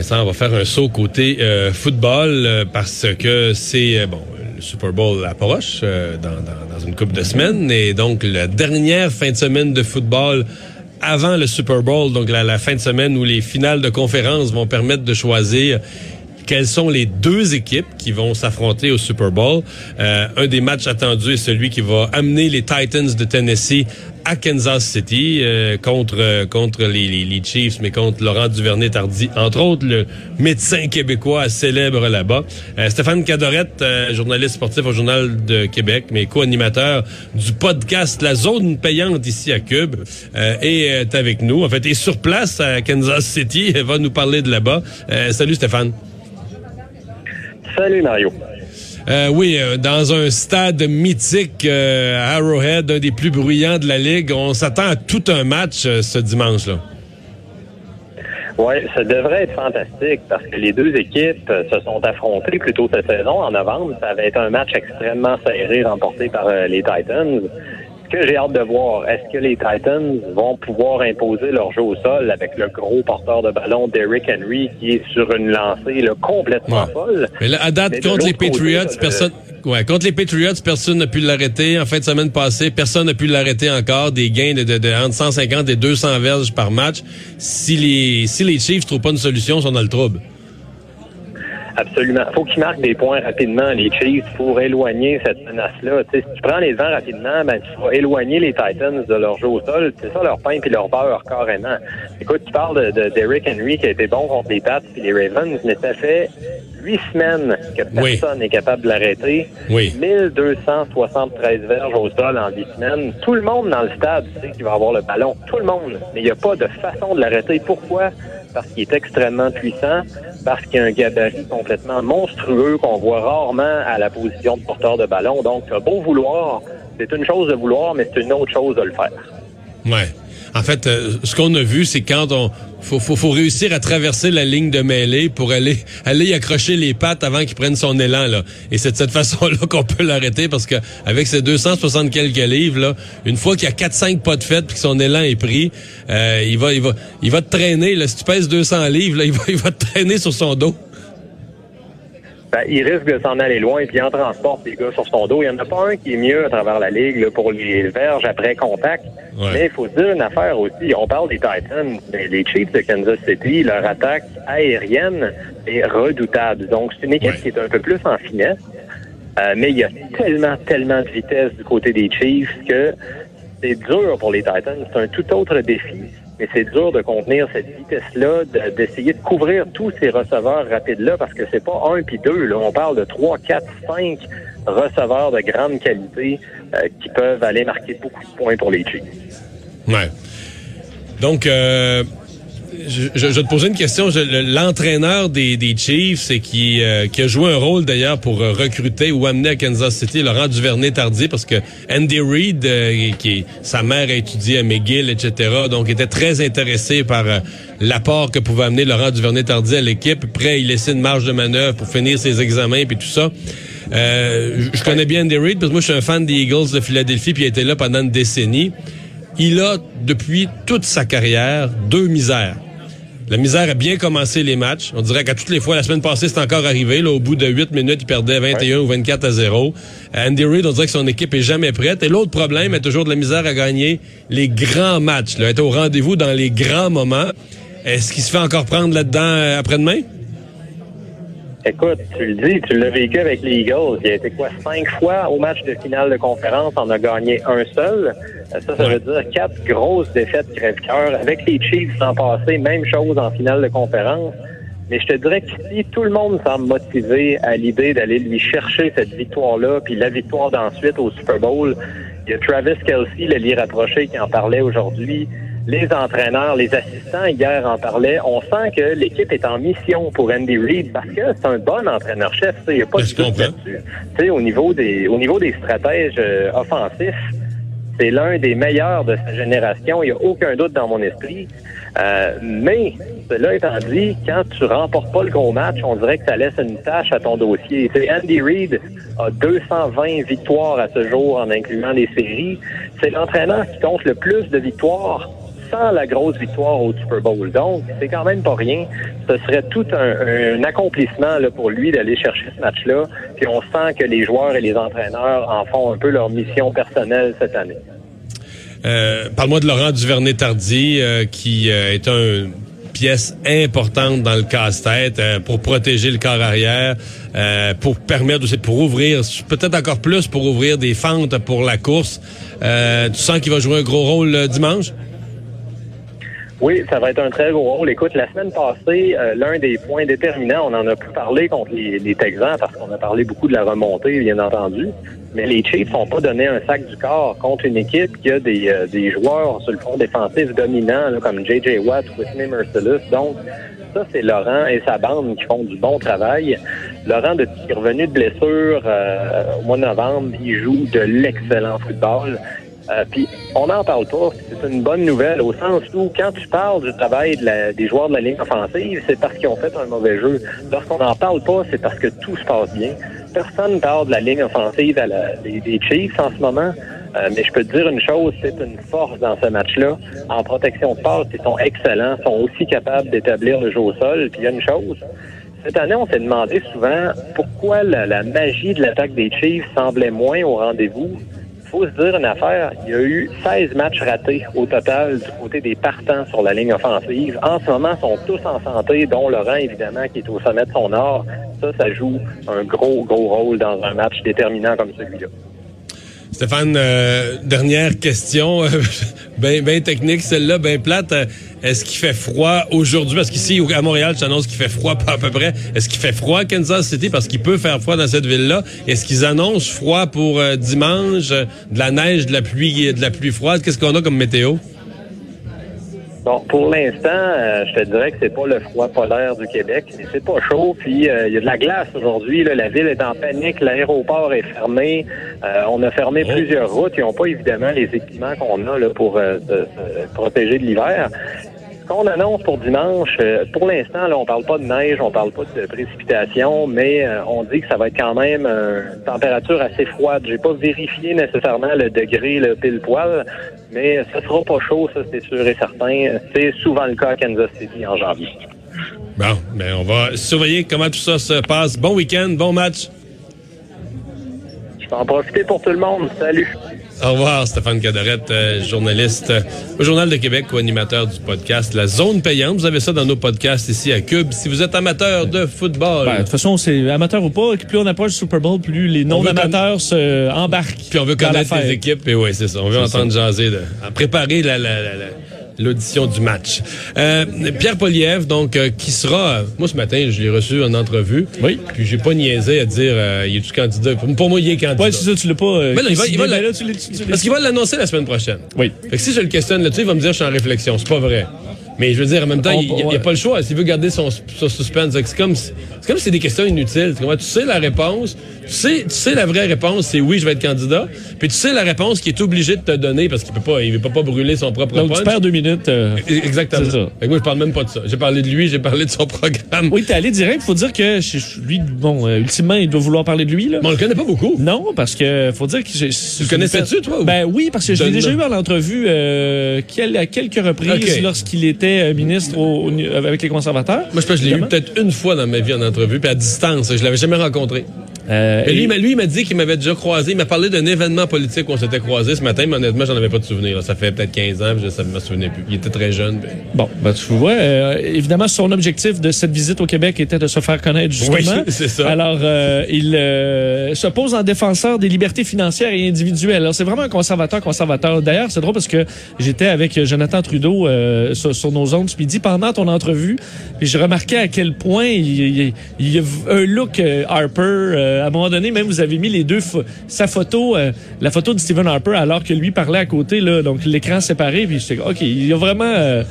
Vincent, on va faire un saut côté euh, football euh, parce que c'est euh, bon le Super Bowl approche euh, dans, dans, dans une couple de semaines. Et donc la dernière fin de semaine de football avant le Super Bowl, donc la, la fin de semaine où les finales de conférence vont permettre de choisir quelles sont les deux équipes qui vont s'affronter au Super Bowl. Euh, un des matchs attendus est celui qui va amener les Titans de Tennessee à Kansas City euh, contre euh, contre les, les, les, Chiefs, mais contre Laurent Duvernay-Tardy, entre autres le médecin québécois célèbre là-bas. Euh, Stéphane Cadorette, journaliste sportif au Journal de Québec, mais co-animateur du podcast La Zone payante ici à Cube, est avec nous. En fait, est sur place à Kansas City, va nous parler de là-bas. salut Stéphane. Salut Mario. Euh, oui, euh, dans un stade mythique, euh, Arrowhead, un des plus bruyants de la Ligue, on s'attend à tout un match euh, ce dimanche-là. Oui, ça devrait être fantastique parce que les deux équipes se sont affrontées plus tôt cette saison, en novembre. Ça avait été un match extrêmement serré remporté par les Titans que j'ai hâte de voir, est-ce que les Titans vont pouvoir imposer leur jeu au sol avec le gros porteur de ballon Derrick Henry qui est sur une lancée là, complètement ouais. folle? Mais là, à date, contre les Patriots, côté, personne. Ouais, contre les Patriots, personne n'a pu l'arrêter. En fin de semaine passée, personne n'a pu l'arrêter encore. Des gains de, de, de, entre 150 et 200 verges par match. Si les, si les Chiefs trouvent pas une solution, ils sont dans le trouble. Absolument. Faut qu'ils marquent des points rapidement, les Chiefs, pour éloigner cette menace-là. si tu prends les vents rapidement, ben, tu vas éloigner les Titans de leur jeu au sol. C'est ça leur pain puis leur beurre, carrément. Écoute, tu parles de, de Derrick Henry qui a été bon contre les Pats et les Ravens, mais ça fait huit semaines que personne n'est oui. capable de l'arrêter. Oui. 1273 verges au sol en huit semaines. Tout le monde dans le stade sait qu'il va avoir le ballon. Tout le monde. Mais il n'y a pas de façon de l'arrêter. Pourquoi? Parce qu'il est extrêmement puissant, parce qu'il a un gabarit complètement monstrueux qu'on voit rarement à la position de porteur de ballon. Donc, beau vouloir, c'est une chose de vouloir, mais c'est une autre chose de le faire. Ouais. En fait, euh, ce qu'on a vu, c'est quand on faut, faut, faut réussir à traverser la ligne de mêlée pour aller aller y accrocher les pattes avant qu'il prenne son élan là. Et c'est de cette façon-là qu'on peut l'arrêter parce que avec ses 260 quelques livres là, une fois qu'il y a 4-5 pas de fête puis que son élan est pris, euh, il va il va il va te traîner là. Si tu pèses 200 livres là, il va il va te traîner sur son dos. Ben, il risque de s'en aller loin, puis il en transporte des gars sur son dos. Il n'y en a pas un qui est mieux à travers la ligue là, pour les verges après contact. Ouais. Mais il faut dire une affaire aussi. On parle des Titans, mais les Chiefs de Kansas City, leur attaque aérienne est redoutable. Donc, c'est une équipe ouais. qui est un peu plus en finesse. Euh, mais il y a tellement, tellement de vitesse du côté des Chiefs que c'est dur pour les Titans. C'est un tout autre défi mais c'est dur de contenir cette vitesse-là, d'essayer de, couvrir tous ces receveurs rapides-là, parce que c'est pas un puis deux. Là. On parle de trois, quatre, cinq receveurs de grande qualité euh, qui peuvent aller marquer beaucoup de points pour les Chiefs. Ouais. Donc, euh, je, je, je, te posais une question. L'entraîneur des, des, Chiefs, c'est qui, euh, qui a joué un rôle d'ailleurs pour recruter ou amener à Kansas City Laurent Duvernay-Tardy, parce que Andy Reid, euh, qui sa mère a étudié à McGill, etc., donc était très intéressé par euh, l'apport que pouvait amener Laurent Duvernay-Tardy à l'équipe. Prêt à y laisser une marge de manœuvre pour finir ses examens puis tout ça. je connais bien Andy Reid, parce que moi je suis un fan des Eagles de Philadelphie, puis il été là pendant une décennie. Il a, depuis toute sa carrière, deux misères. La misère a bien commencé les matchs. On dirait qu'à toutes les fois, la semaine passée, c'est encore arrivé. Là, au bout de 8 minutes, il perdait 21 ouais. ou 24 à 0. Andy Reid, on dirait que son équipe est jamais prête. Et l'autre problème est toujours de la misère à gagner les grands matchs. Là, être au rendez-vous dans les grands moments. Est-ce qu'il se fait encore prendre là-dedans après-demain? Écoute, tu le dis, tu l'as vécu avec les Eagles. Il a été quoi, cinq fois au match de finale de conférence, on a gagné un seul. Ça, ça veut dire quatre grosses défaites crève-cœur. Avec les Chiefs l'an passé, même chose en finale de conférence. Mais je te dirais que si tout le monde semble motivé à l'idée d'aller lui chercher cette victoire-là, puis la victoire d'ensuite au Super Bowl, il y a Travis Kelsey, le lit rapproché, qui en parlait aujourd'hui. Les entraîneurs, les assistants, hier en parlaient. On sent que l'équipe est en mission pour Andy Reid parce que c'est un bon entraîneur-chef. Il n'y a pas de doute là-dessus. Au niveau des, au niveau des stratèges euh, offensifs, c'est l'un des meilleurs de sa génération. Il n'y a aucun doute dans mon esprit. Euh, mais, cela étant dit, quand tu remportes pas le gros match, on dirait que ça laisse une tâche à ton dossier. Andy Reid a 220 victoires à ce jour en incluant les séries. C'est l'entraîneur qui compte le plus de victoires sans la grosse victoire au Super Bowl. Donc, c'est quand même pas rien. Ce serait tout un, accomplissement pour lui d'aller chercher ce match-là. Puis on sent que les joueurs et les entraîneurs en font un peu leur mission personnelle cette année. Euh, parle-moi de Laurent Duvernay-Tardy, euh, qui euh, est une pièce importante dans le casse-tête pour protéger le corps arrière, pour permettre aussi, pour ouvrir, peut-être encore plus pour ouvrir des fentes pour la course. tu sens qu'il va jouer un gros rôle dimanche? Oui, ça va être un très gros rôle. Écoute, la semaine passée, euh, l'un des points déterminants, on en a pu parler contre les, Texans parce qu'on a parlé beaucoup de la remontée, bien entendu. Mais les Chiefs n'ont pas donné un sac du corps contre une équipe qui a des, euh, joueurs sur le front défensif dominants, comme J.J. Watt, Whitney Merciless. Donc, ça, c'est Laurent et sa bande qui font du bon travail. Laurent, qu'il est revenu de blessure euh, au mois de novembre, il joue de l'excellent football. Euh, puis on n'en parle pas. C'est une bonne nouvelle au sens où quand tu parles du travail des joueurs de la ligne offensive, c'est parce qu'ils ont fait un mauvais jeu. Lorsqu'on n'en parle pas, c'est parce que tout se passe bien. Personne ne parle de la ligne offensive à la, des, Chiefs en ce moment. Euh, mais je peux te dire une chose, c'est une force dans ce match-là. En protection de passe, ils sont excellents, sont aussi capables d'établir le jeu au sol. Puis il y a une chose, cette année, on s'est demandé souvent pourquoi la magie de l'attaque des Chiefs semblait moins au rendez-vous faut se dire une affaire, il y a eu 16 matchs ratés au total du côté des partants sur la ligne offensive. En ce moment, ils sont tous en santé, dont Laurent, évidemment, qui est au sommet de son art. Ça, ça joue un gros, gros rôle dans un match déterminant comme celui-là. Stéphane, euh, dernière question, bien ben technique, celle-là, bien plate. Est-ce qu'il fait froid aujourd'hui? Parce qu'ici, à Montréal, tu annonces qu'il fait froid pas à peu près. Est-ce qu'il fait froid à Kansas City? Parce qu'il peut faire froid dans cette ville-là. Est-ce qu'ils annoncent froid pour euh, dimanche? de la neige, de la pluie, de la pluie froide? Qu'est-ce qu'on a comme météo? Bon, pour l'instant, euh, je te dirais que c'est pas le froid polaire du Québec, c'est pas chaud. Puis euh, il y a de la glace aujourd'hui. La ville est en panique, l'aéroport est fermé. on a fermé plusieurs routes. Ils n'ont pas évidemment les équipements qu'on a pour se protéger de l'hiver qu'on annonce pour dimanche, euh, pour l'instant, là, on parle pas de neige, on parle pas de précipitation, mais euh, on dit que ça va être quand même une température assez froide. J'ai pas vérifié nécessairement le degré, le pile poil, mais ça sera pas chaud, ça c'est sûr et certain. C'est souvent le cas à Kansas City en janvier. Bon, mais on va surveiller comment tout ça se passe. Bon week-end, bon match. Je vais en profiter pour tout le monde. Salut. Au revoir, Stéphane Cadorette, euh, journaliste au Journal de Québec, co-animateur du podcast La Zone Payante. Vous avez ça dans nos podcasts ici à Cube. Si vous êtes amateur de football. Ben, de toute façon, c'est amateur ou pas, plus on approche le Super Bowl, plus les non-amateurs se embarquent. Puis on veut connaître les équipes, et oui, c'est ça. On veut entendre jaser, de, préparer la, la, la l'audition du match. Euh, Pierre Poliev, donc, euh, qui sera... Moi, ce matin, je l'ai reçu en entrevue. Oui. Puis j'ai pas niaisé à dire, euh, il est-tu candidat? Pour, moi, il est candidat. Ouais, c'est ça, tu l'as pas... Mais non, il va, il va là, tu parce qu'il va l'annoncer la semaine prochaine. Oui. Fait que si je le questionne là-dessus, il va me dire, je suis en réflexion. C'est pas vrai. Mais je veux dire, en même temps, il n'y a, pas le choix. S'il veut garder son, suspense, c'est comme, c'est comme si c'est des questions inutiles. Tu sais la réponse, tu sais, tu sais la vraie réponse, c'est oui, je vais être candidat. Puis tu sais la réponse qu'il est obligé de te donner parce qu'il peut pas, il veut pas, brûler son propre Donc tu perds deux minutes. Euh, e-, exactement. Ça. moi, je parle même pas de ça. J'ai parlé de lui, j'ai parlé de son programme. Oui, t'es allé direct. Faut dire que lui, bon, euh, ultimement, il doit vouloir parler de lui. Là. Mais on le connaît pas beaucoup. Non, parce que faut dire que tu le connaissais-tu, toi? Ben oui, parce que je l'ai déjà eu en entrevue euh, à quelques reprises lorsqu'il était ministre avec les conservateurs. Moi, je pense que je l'ai eu peut-être une fois dans ma vie en entrevue, puis à distance. Je l'avais jamais rencontré. Euh, lui, lui, il m'a dit qu'il m'avait déjà croisé. Il m'a parlé d'un événement politique où on s'était croisé ce matin, mais honnêtement, j'en avais pas de souvenir. Ça fait peut-être 15 ans, je ne me souvenais plus. Il était très jeune. Bon, ben, tu vois, euh, évidemment, son objectif de cette visite au Québec était de se faire connaître, justement. Oui, c'est ça. Alors, euh, il se pose en défenseur des libertés financières et individuelles. Alors, c'est vraiment un conservateur, conservateur. D'ailleurs, c'est drôle parce que j'étais avec Jonathan Trudeau sur, nos ondes ce midi pendant ton entrevue, et je remarquais à quel point il, y a un look Harper à un moment donné, même vous avez mis les deux sa photo, la photo de Stephen Harper, alors que lui parlait à côté, là, donc l'écran séparé. Puis j'étais, ok, il y a vraiment,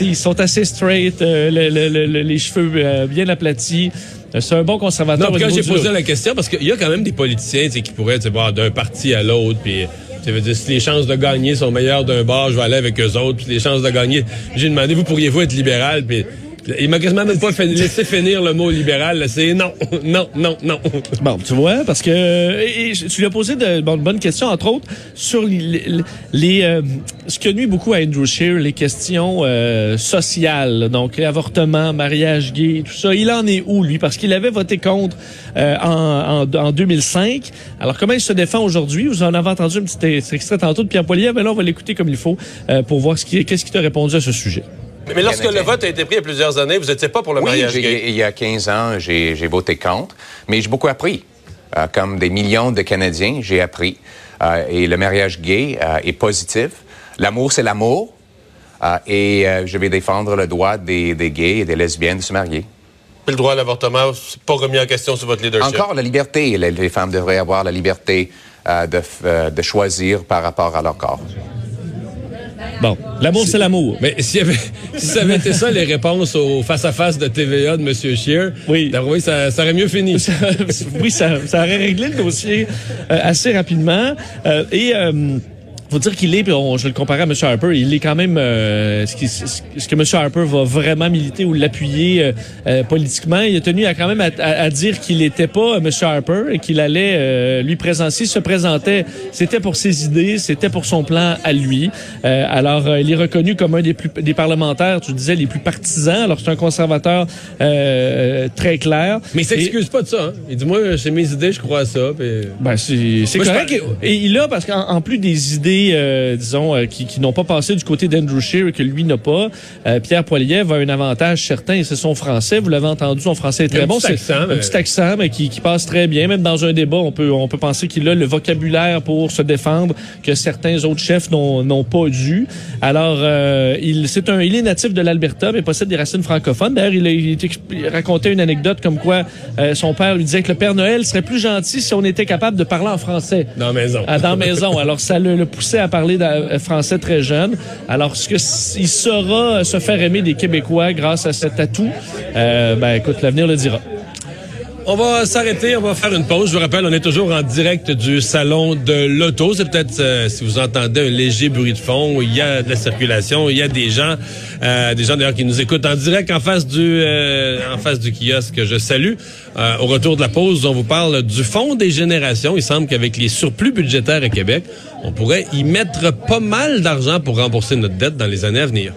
ils sont assez straight, les cheveux bien aplatis. C'est un bon conservateur. Non, quand j'ai posé la question, parce qu'il y a quand même des politiciens qui pourraient voir d'un parti à l'autre, puis ça veut dire si les chances de gagner sont meilleures d'un bord, je vais aller avec eux autres, puis les chances de gagner. J'ai demandé, vous pourriez-vous être libéral, puis il m'a quasiment même pas laissé finir le mot libéral. C'est non, non, non, non. Bon, tu vois, parce que tu lui as posé de, bonnes questions, entre autres, sur les, euh, ce qui nuit beaucoup à Andrew Scheer, les questions euh, sociales, donc avortement, mariage gay, tout ça. Il en est où, lui? Parce qu'il avait voté contre euh, en, en, 2005. Alors, comment il se défend aujourd'hui? Vous en avez entendu un petit extrait tantôt de Pierre Poilier, mais là, on va l'écouter comme il faut pour voir ce qu'est-ce qu'il t'a répondu à ce sujet. Mais lorsque le vote a été pris il y a plusieurs années, vous n'étiez pas pour le mariage gay? il y a 15 ans, j'ai voté contre, mais j'ai beaucoup appris. Euh, comme des millions de Canadiens, j'ai appris. Euh, et le mariage gay euh, est positif. L'amour, c'est l'amour. et je vais défendre le droit des, gays et des lesbiennes de se marier. le droit à l'avortement, c'est pas remis en question sur votre leadership? Encore la liberté. Les, femmes devraient avoir la liberté de, de choisir par rapport à leur corps. Bon, l'amour, c'est l'amour. Mais s'il y avait, si ça avait été ça, les réponses au face-à-face de TVA de M. Scheer, oui. ça, ça aurait mieux fini. oui, ça, ça aurait réglé le dossier euh, assez rapidement. Euh, et... Euh, faut dire qu'il est, puis je vais le comparer à M. Harper, il est quand même euh, ce, ce, que M. Harper va vraiment militer ou l'appuyer euh, euh, politiquement. Il a tenu à quand même à, dire qu'il n'était pas M. Harper et qu'il allait lui présenter. se présentait, c'était pour ses idées, c'était pour son plan à lui. alors, il est reconnu comme un des plus des parlementaires, tu disais, les plus partisans. Alors, c'est un conservateur très clair. Mais il s'excuse pas de ça. Hein? Il dit, moi, c'est mes idées, je crois à ça. Ben, c'est correct. Et il a, parce qu'en plus des idées euh, disons, euh, qui, qui n'ont pas passé du côté d'Andrew Shear et que lui n'a pas. Euh, Pierre Poilievre a un avantage certain, c'est son français. Vous l'avez entendu, son français est très bon. C'est un petit accent, mais qui, qui, passe très bien. Même dans un débat, on peut, on peut penser qu'il a le vocabulaire pour se défendre que certains autres chefs n'ont pas dû. Alors, il, c'est un, il est natif de l'Alberta, mais possède des racines francophones. D'ailleurs, il, il, racontait une anecdote comme quoi son père lui disait que le Père Noël serait plus gentil si on était capable de parler en français. Dans la maison. Ah, dans la maison. Alors, ça le, le poussait à parler euh, français très jeune. Alors, ce que il saura se faire aimer des Québécois grâce à cet atout, euh, ben écoute, l'avenir le dira. On va s'arrêter, on va faire une pause. Je vous rappelle, on est toujours en direct du salon de l'auto. C'est peut-être euh, si vous entendez un léger bruit de fond, il y a de la circulation, il y a des gens, euh, des gens d'ailleurs qui nous écoutent en direct en face du, euh, en face du kiosque. que Je salue. au retour de la pause, on vous parle du fonds des générations. Il semble qu'avec les surplus budgétaires à Québec, on pourrait y mettre pas mal d'argent pour rembourser notre dette dans les années à venir.